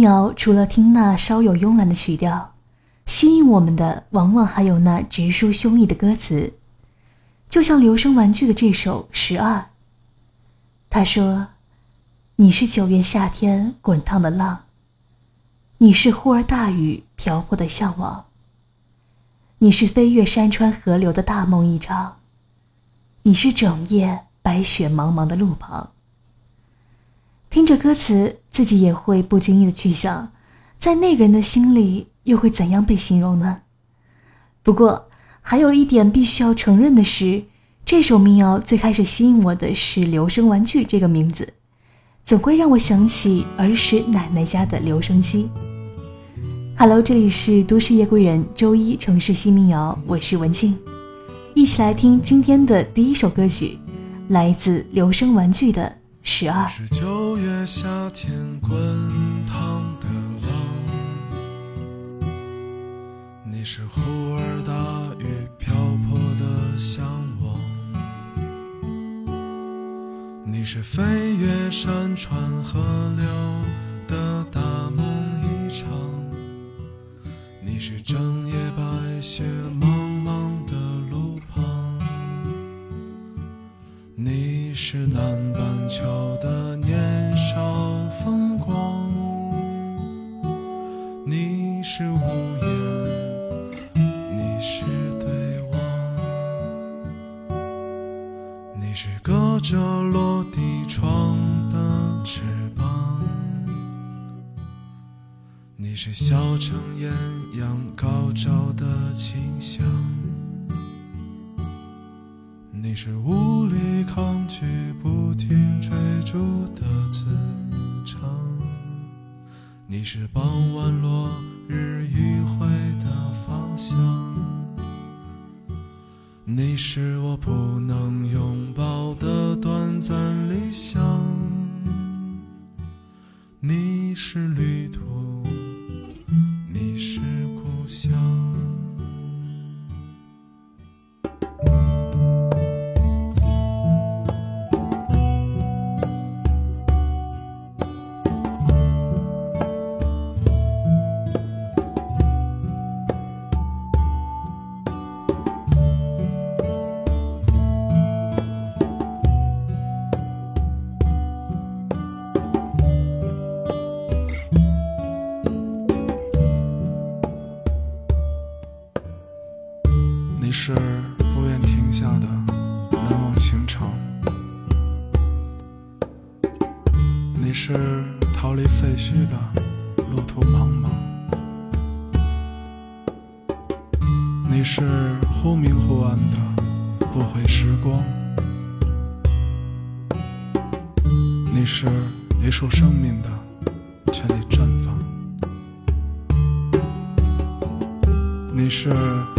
谣除了听那稍有慵懒的曲调，吸引我们的往往还有那直抒胸臆的歌词。就像留声玩具的这首《十二》，他说：“你是九月夏天滚烫的浪，你是忽而大雨瓢泼的向往，你是飞越山川河流的大梦一场，你是整夜白雪茫茫的路旁。”听着歌词，自己也会不经意的去想，在那个人的心里又会怎样被形容呢？不过。还有一点必须要承认的是，这首民谣最开始吸引我的是“留声玩具”这个名字，总会让我想起儿时奶奶家的留声机。Hello，这里是都市夜归人，周一城市新民谣，我是文静，一起来听今天的第一首歌曲，来自留声玩具的《十二》。是九月夏天滚烫的浪，你是忽而大雨瓢泼的向往，你。是飞越山川河流的大梦一场，你是整夜白雪茫茫的路旁，你是南半球的年少风光，你是无言，你是对望，你是隔着落地窗的翅膀，你。是小城艳阳高照的清香，你是无力抗拒不停追逐的磁场，你是傍晚落日余晖的方向，你是我不能拥抱的短暂理想，你是旅途。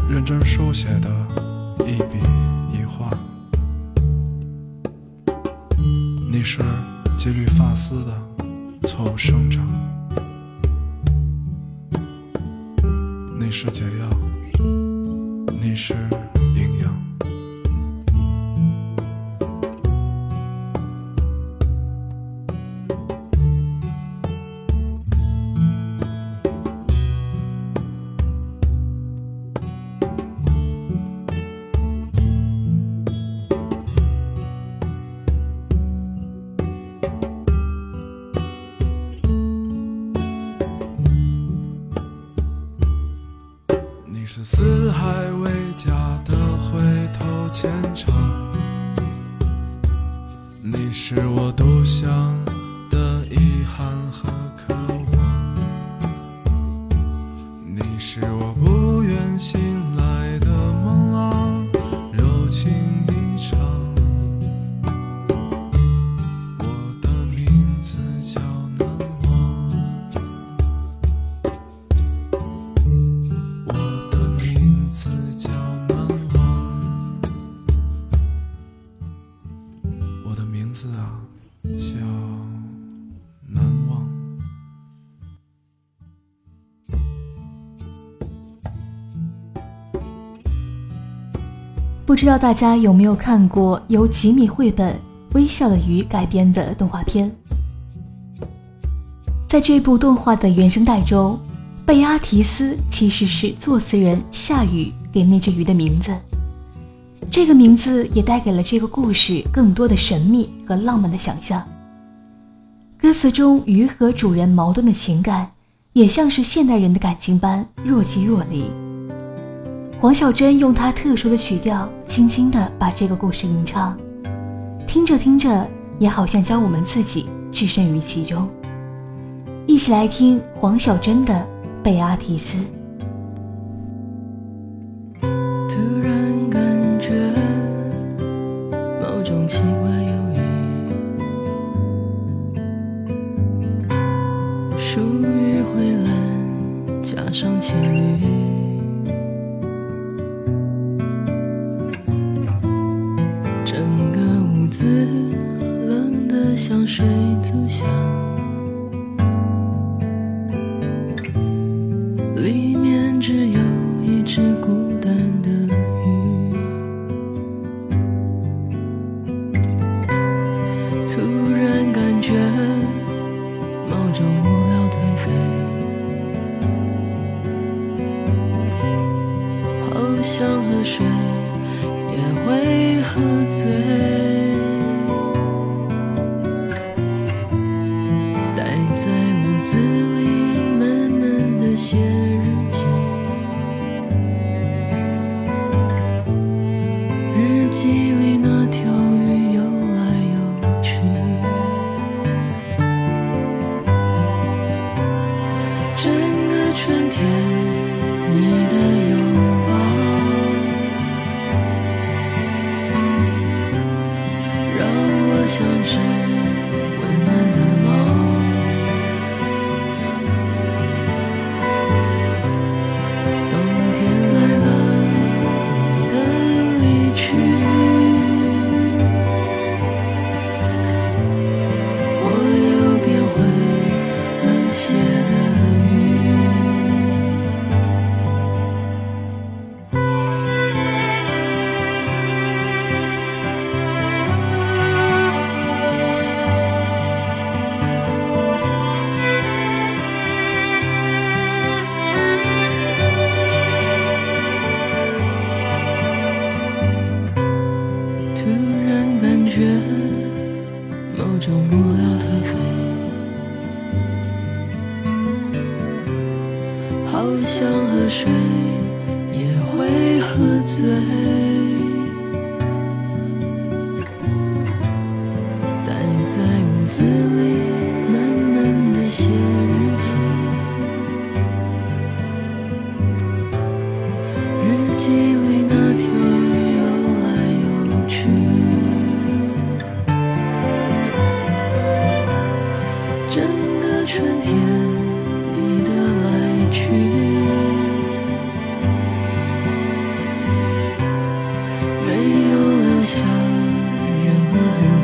认真书写的一笔一画，你是几缕发丝的错误生长，你是解药，你是。你是我独享的遗憾和。知道大家有没有看过由吉米绘本《微笑的鱼》改编的动画片？在这部动画的原声带中，贝阿提斯其实是作词人夏雨给那只鱼的名字。这个名字也带给了这个故事更多的神秘和浪漫的想象。歌词中鱼和主人矛盾的情感，也像是现代人的感情般若即若离。黄小珍用她特殊的曲调，轻轻地把这个故事吟唱，听着听着，也好像将我们自己置身于其中。一起来听黄小珍的《贝阿提斯》。冷得像水族箱。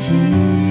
可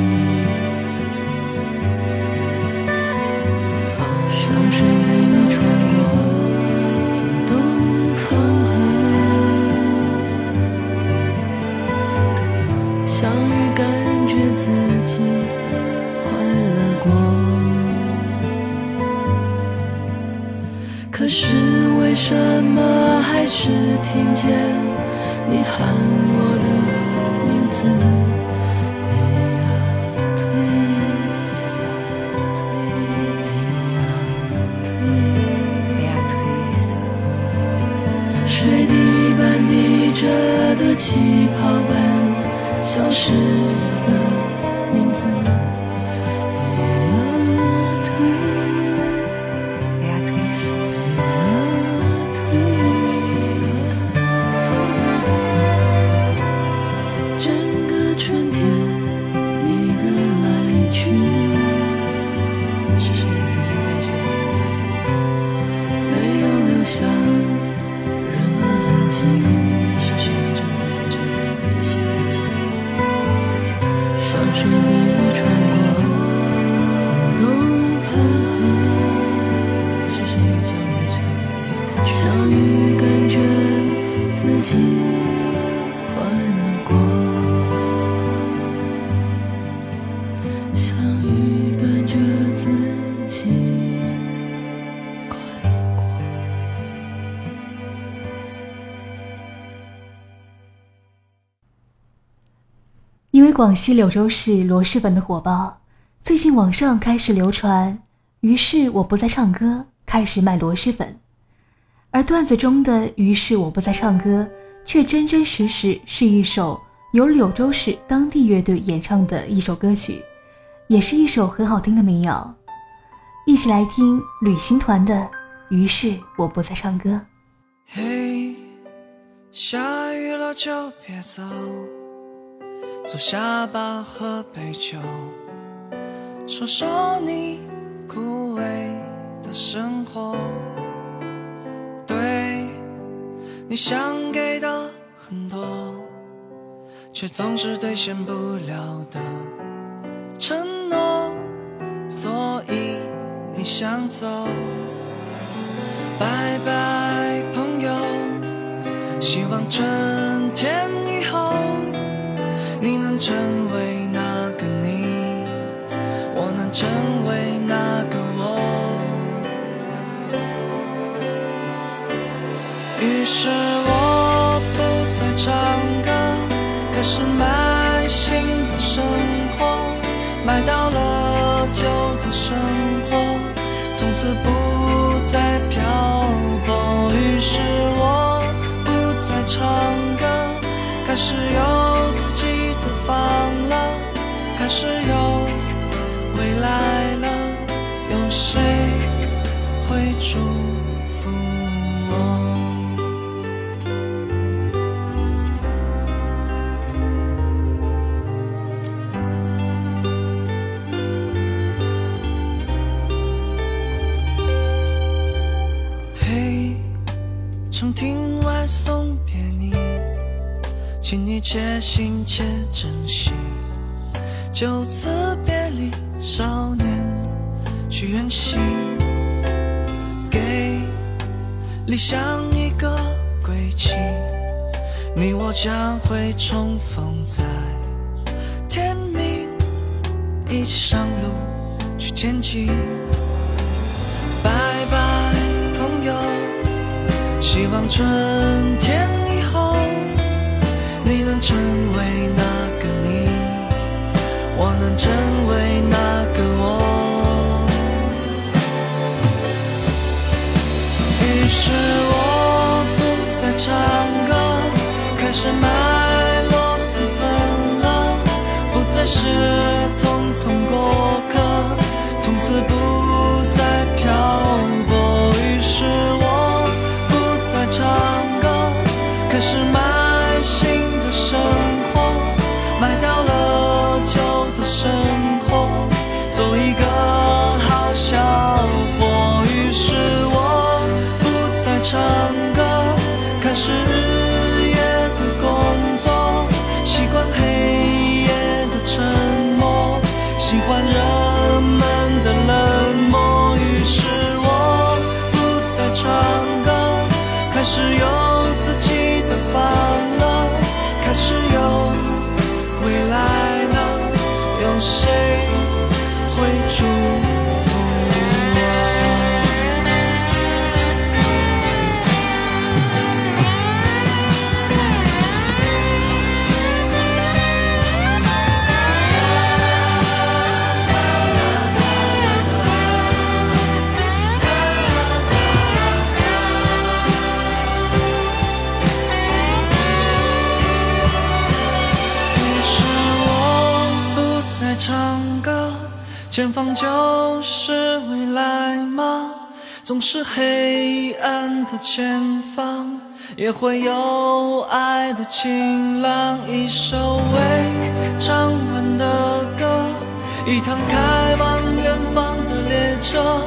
广西柳州市螺蛳粉的火爆，最近网上开始流传。于是我不再唱歌，开始卖螺蛳粉。而段子中的“于是我不再唱歌”，却真真实实是一首由柳州市当地乐队演唱的一首歌曲，也是一首很好听的民谣。一起来听旅行团的《于是我不再唱歌》。嘿，下雨了就别走，坐下吧，喝杯酒，说说你枯萎的生活。对你想给的很多，却总是兑现不了的承诺，所以你想走。拜拜，朋友，希望春天能成为那个你，我能成为那个我。于是我不再唱歌，开始买新的生活，买到了旧的生活，从此不再漂泊。于是我不再唱歌，开始有，开始有未来了，有谁会祝福我？嘿，长亭外送别你，请你且行且珍惜。就此别离，少年去远行，给理想一个归期。你我将会重逢在天明，一起上路去天际。拜拜，朋友，希望春天以后你能成为那个，我能成为那个我。于是我不再唱歌，开始卖螺蛳粉了，不再是匆匆过客，从此不 some 唱歌，前方就是未来吗？总是黑暗的前方，也会有爱的晴朗。一首未唱完的歌，一趟开往远方的列车，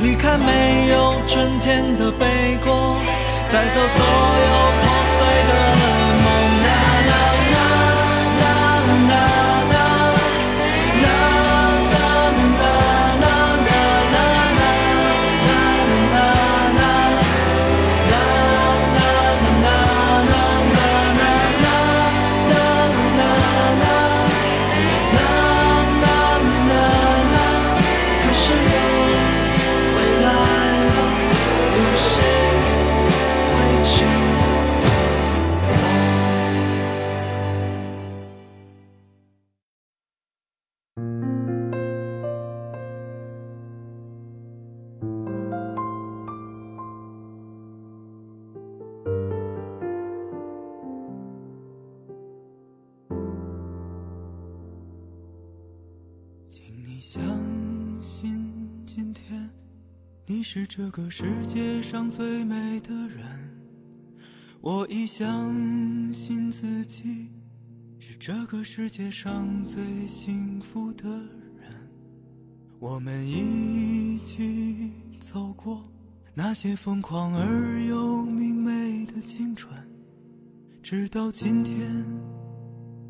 离开没有春天的北国，带走所有破碎的这个世界上最美的人，我已相信自己是这个世界上最幸福的人。我们一起走过那些疯狂而又明媚的青春，直到今天，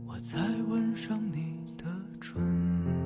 我才吻上你的唇。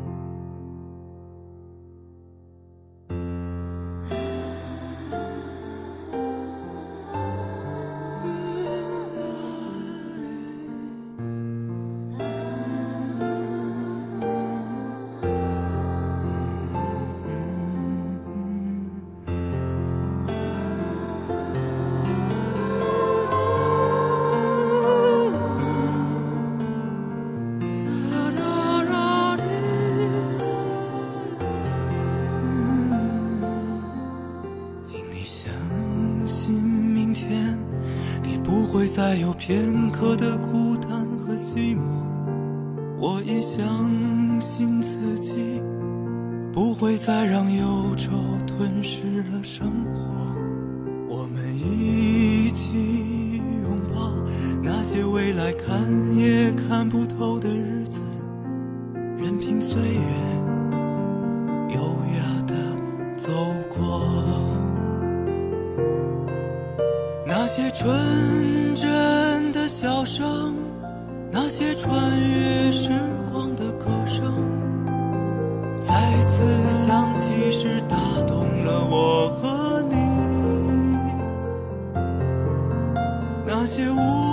片刻的孤单和寂寞，我已相信自己不会再让忧愁吞噬了生活。我们一起拥抱那些未来看也看不透的日子，任凭岁月优雅的走过。那些纯真笑声，那些穿越时光的歌声，再次响起时打动了我和你。那些无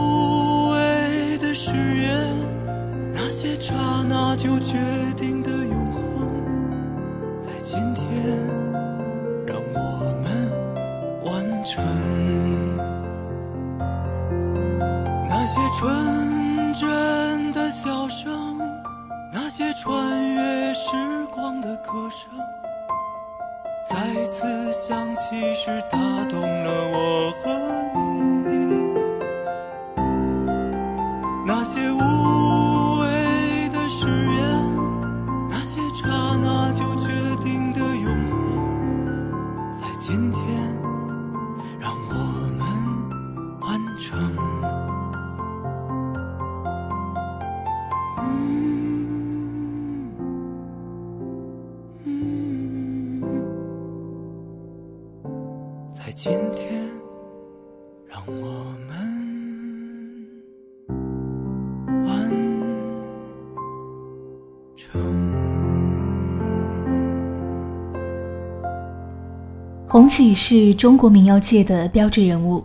红旗是中国民谣界的标志人物，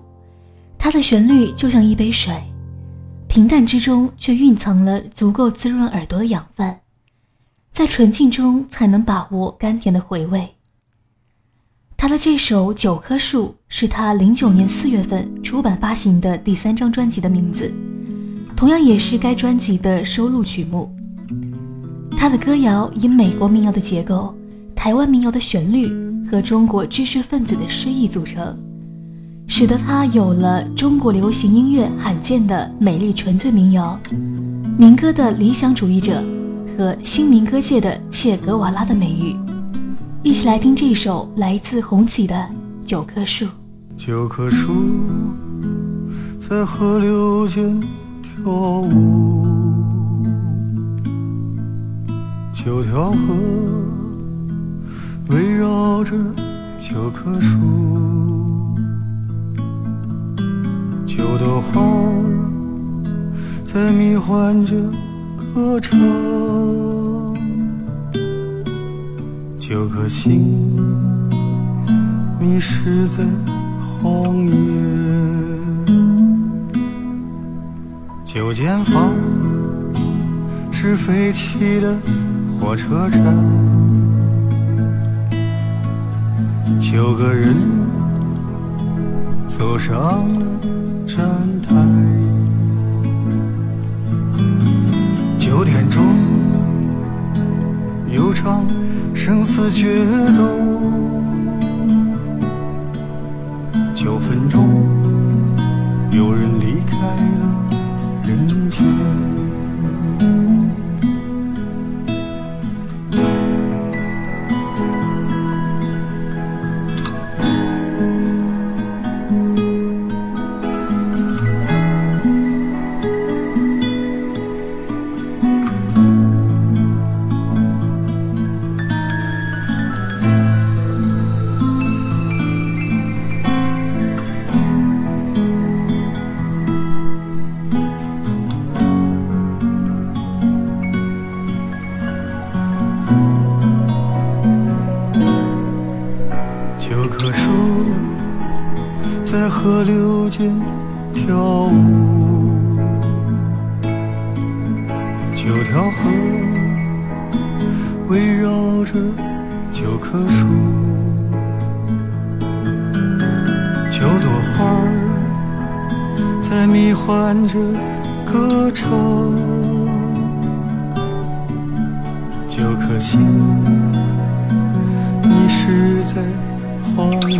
他的旋律就像一杯水，平淡之中却蕴藏了足够滋润耳朵的养分，在纯净中才能把握甘甜的回味。他的这首《九棵树》是他零九年四月份出版发行的第三张专辑的名字，同样也是该专辑的收录曲目。他的歌谣以美国民谣的结构、台湾民谣的旋律和中国知识分子的诗意组成，使得他有了中国流行音乐罕见的美丽纯粹民谣、民歌的理想主义者和新民歌界的切格瓦拉的美誉。一起来听这首来自红旗的《九棵树》。九棵树在河流间跳舞，九条河围绕着九棵树，九朵花在迷幻着歌唱。九颗心迷失在荒野，九间房是废弃的火车站，九个人走上了站台，九点钟有场生死决斗，九分钟有人离开了人间。河围绕着九棵树，九朵花儿在迷幻着歌唱，九颗心。迷失在荒野。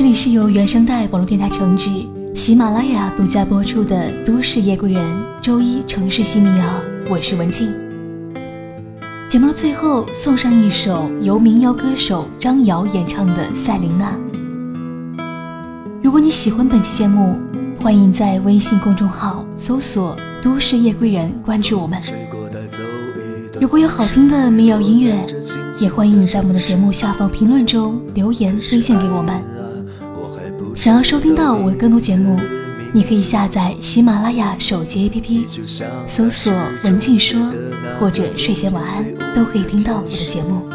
这里是由原声带网络电台承制、喜马拉雅独家播出的《都市夜归人》周一城市新民谣，我是文静。节目的最后送上一首由民谣歌手张瑶演唱的《赛琳娜》。如果你喜欢本期节目，欢迎在微信公众号搜索“都市夜归人”关注我们。如果有好听的民谣音乐，也欢迎你在我们的节目下方评论中留言推荐给我们。想要收听到我的更多节目，你可以下载喜马拉雅手机 APP，搜索“文静说”或者“睡前晚安”，都可以听到我的节目。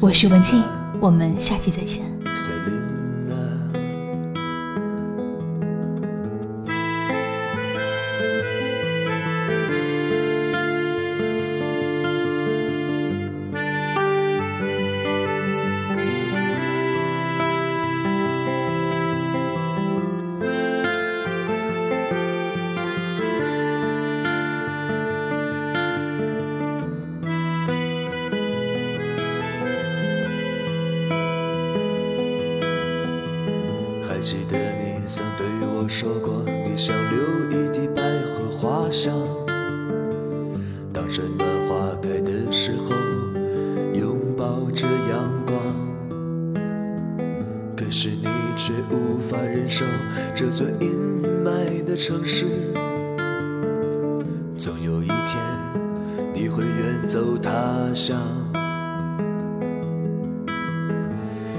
我是文静，我们下期再见。你曾对我说过，你想留一地百合花香。当春暖花开的时候，拥抱着阳光。可是你却无法忍受这座阴霾的城市。总有一天，你会远走他乡。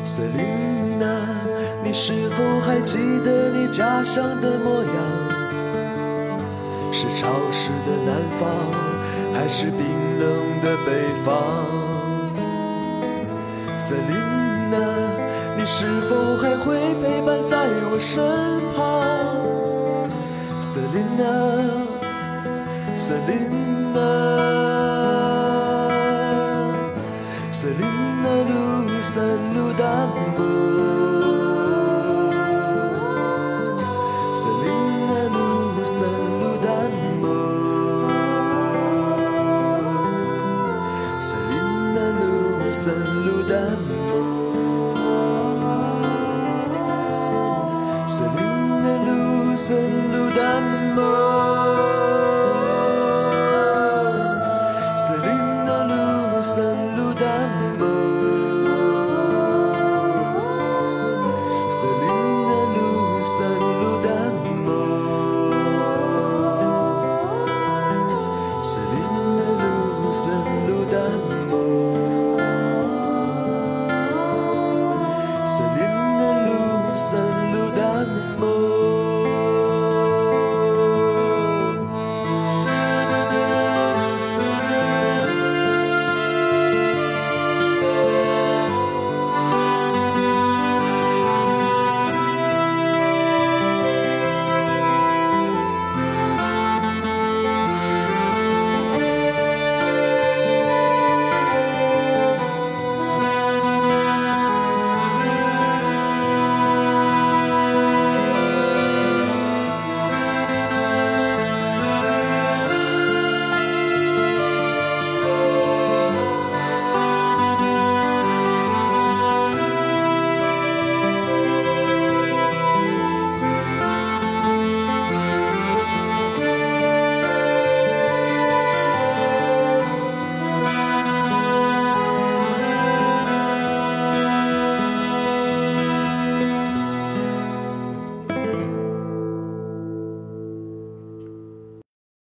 瑟琳娜，你是否还记得你家乡的模样？是潮湿的南方，还是冰冷的北方？瑟琳娜，你是否还会陪伴在我身旁？瑟琳娜，瑟琳娜，瑟琳娜路三路淡漠。路